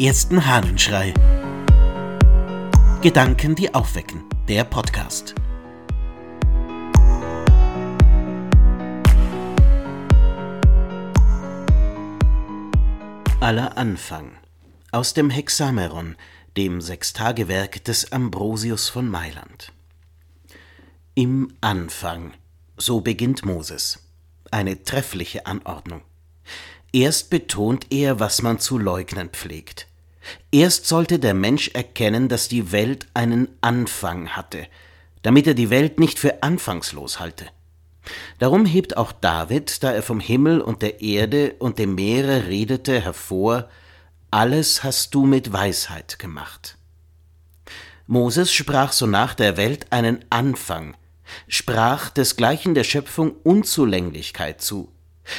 ersten Hahnenschrei. Gedanken, die aufwecken. Der Podcast. Aller Anfang. Aus dem Hexameron, dem Sechstagewerk des Ambrosius von Mailand. Im Anfang. So beginnt Moses. Eine treffliche Anordnung. Erst betont er, was man zu leugnen pflegt. Erst sollte der Mensch erkennen, dass die Welt einen Anfang hatte, damit er die Welt nicht für anfangslos halte. Darum hebt auch David, da er vom Himmel und der Erde und dem Meere redete, hervor, alles hast du mit Weisheit gemacht. Moses sprach so nach der Welt einen Anfang, sprach desgleichen der Schöpfung Unzulänglichkeit zu,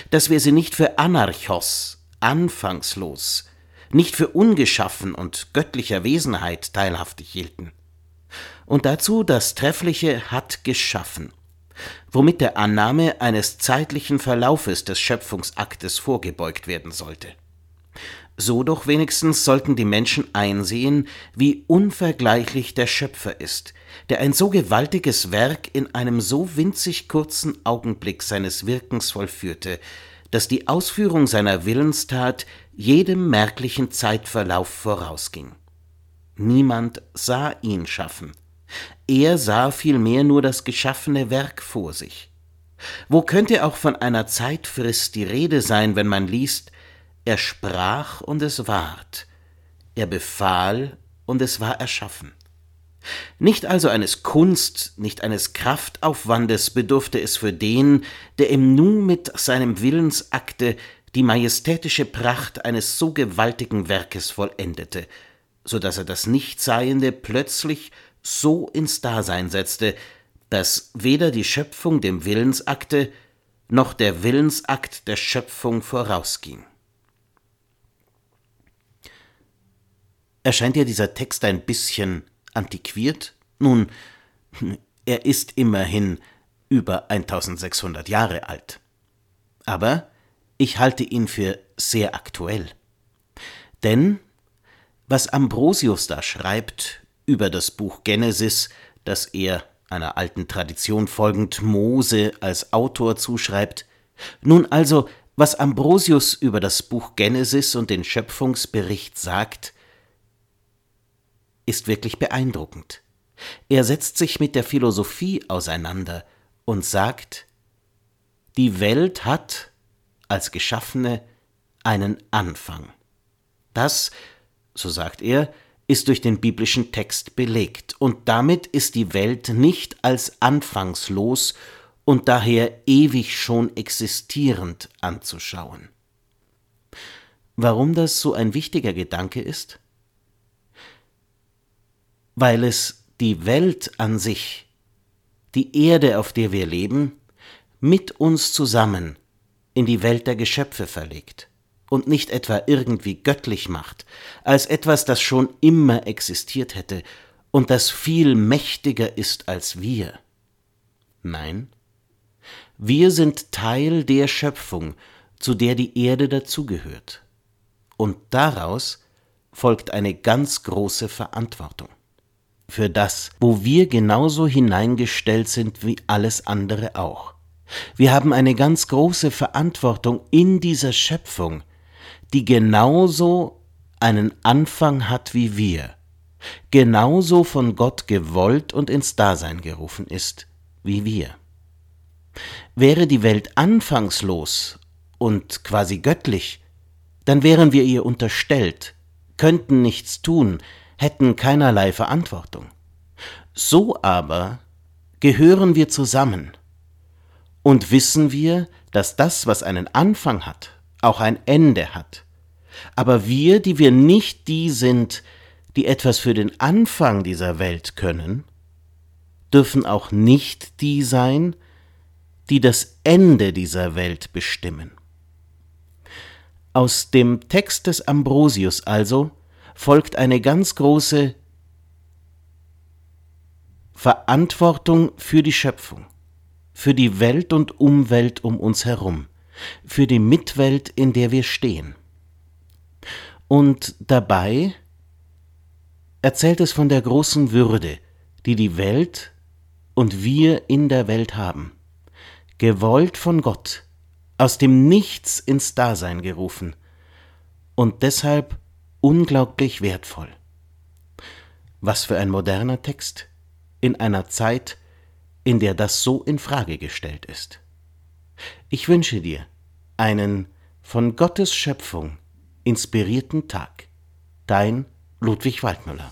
dass wir sie nicht für Anarchos, anfangslos, nicht für ungeschaffen und göttlicher Wesenheit teilhaftig hielten. Und dazu das Treffliche hat geschaffen, womit der Annahme eines zeitlichen Verlaufes des Schöpfungsaktes vorgebeugt werden sollte. So doch wenigstens sollten die Menschen einsehen, wie unvergleichlich der Schöpfer ist, der ein so gewaltiges Werk in einem so winzig kurzen Augenblick seines Wirkens vollführte, dass die Ausführung seiner Willenstat jedem merklichen Zeitverlauf vorausging. Niemand sah ihn schaffen. Er sah vielmehr nur das geschaffene Werk vor sich. Wo könnte auch von einer Zeitfrist die Rede sein, wenn man liest, er sprach und es ward, er befahl und es war erschaffen. Nicht also eines Kunst, nicht eines Kraftaufwandes bedurfte es für den, der im Nu mit seinem Willensakte die majestätische Pracht eines so gewaltigen Werkes vollendete, so dass er das Nichtseiende plötzlich so ins Dasein setzte, dass weder die Schöpfung dem Willensakte noch der Willensakt der Schöpfung vorausging. Erscheint dir dieser Text ein bisschen antiquiert? Nun, er ist immerhin über 1600 Jahre alt. Aber ich halte ihn für sehr aktuell. Denn was Ambrosius da schreibt über das Buch Genesis, das er einer alten Tradition folgend Mose als Autor zuschreibt, nun also, was Ambrosius über das Buch Genesis und den Schöpfungsbericht sagt, ist wirklich beeindruckend. Er setzt sich mit der Philosophie auseinander und sagt, die Welt hat als Geschaffene einen Anfang. Das, so sagt er, ist durch den biblischen Text belegt, und damit ist die Welt nicht als anfangslos und daher ewig schon existierend anzuschauen. Warum das so ein wichtiger Gedanke ist? Weil es die Welt an sich, die Erde, auf der wir leben, mit uns zusammen in die Welt der Geschöpfe verlegt und nicht etwa irgendwie göttlich macht, als etwas, das schon immer existiert hätte und das viel mächtiger ist als wir. Nein, wir sind Teil der Schöpfung, zu der die Erde dazugehört. Und daraus folgt eine ganz große Verantwortung für das, wo wir genauso hineingestellt sind wie alles andere auch. Wir haben eine ganz große Verantwortung in dieser Schöpfung, die genauso einen Anfang hat wie wir, genauso von Gott gewollt und ins Dasein gerufen ist wie wir. Wäre die Welt anfangslos und quasi göttlich, dann wären wir ihr unterstellt, könnten nichts tun, hätten keinerlei Verantwortung. So aber gehören wir zusammen und wissen wir, dass das, was einen Anfang hat, auch ein Ende hat. Aber wir, die wir nicht die sind, die etwas für den Anfang dieser Welt können, dürfen auch nicht die sein, die das Ende dieser Welt bestimmen. Aus dem Text des Ambrosius also folgt eine ganz große Verantwortung für die Schöpfung, für die Welt und Umwelt um uns herum, für die Mitwelt, in der wir stehen. Und dabei erzählt es von der großen Würde, die die Welt und wir in der Welt haben. Gewollt von Gott, aus dem Nichts ins Dasein gerufen und deshalb unglaublich wertvoll. Was für ein moderner Text in einer Zeit, in der das so in Frage gestellt ist. Ich wünsche dir einen von Gottes Schöpfung inspirierten Tag. Dein Ludwig Waldmüller.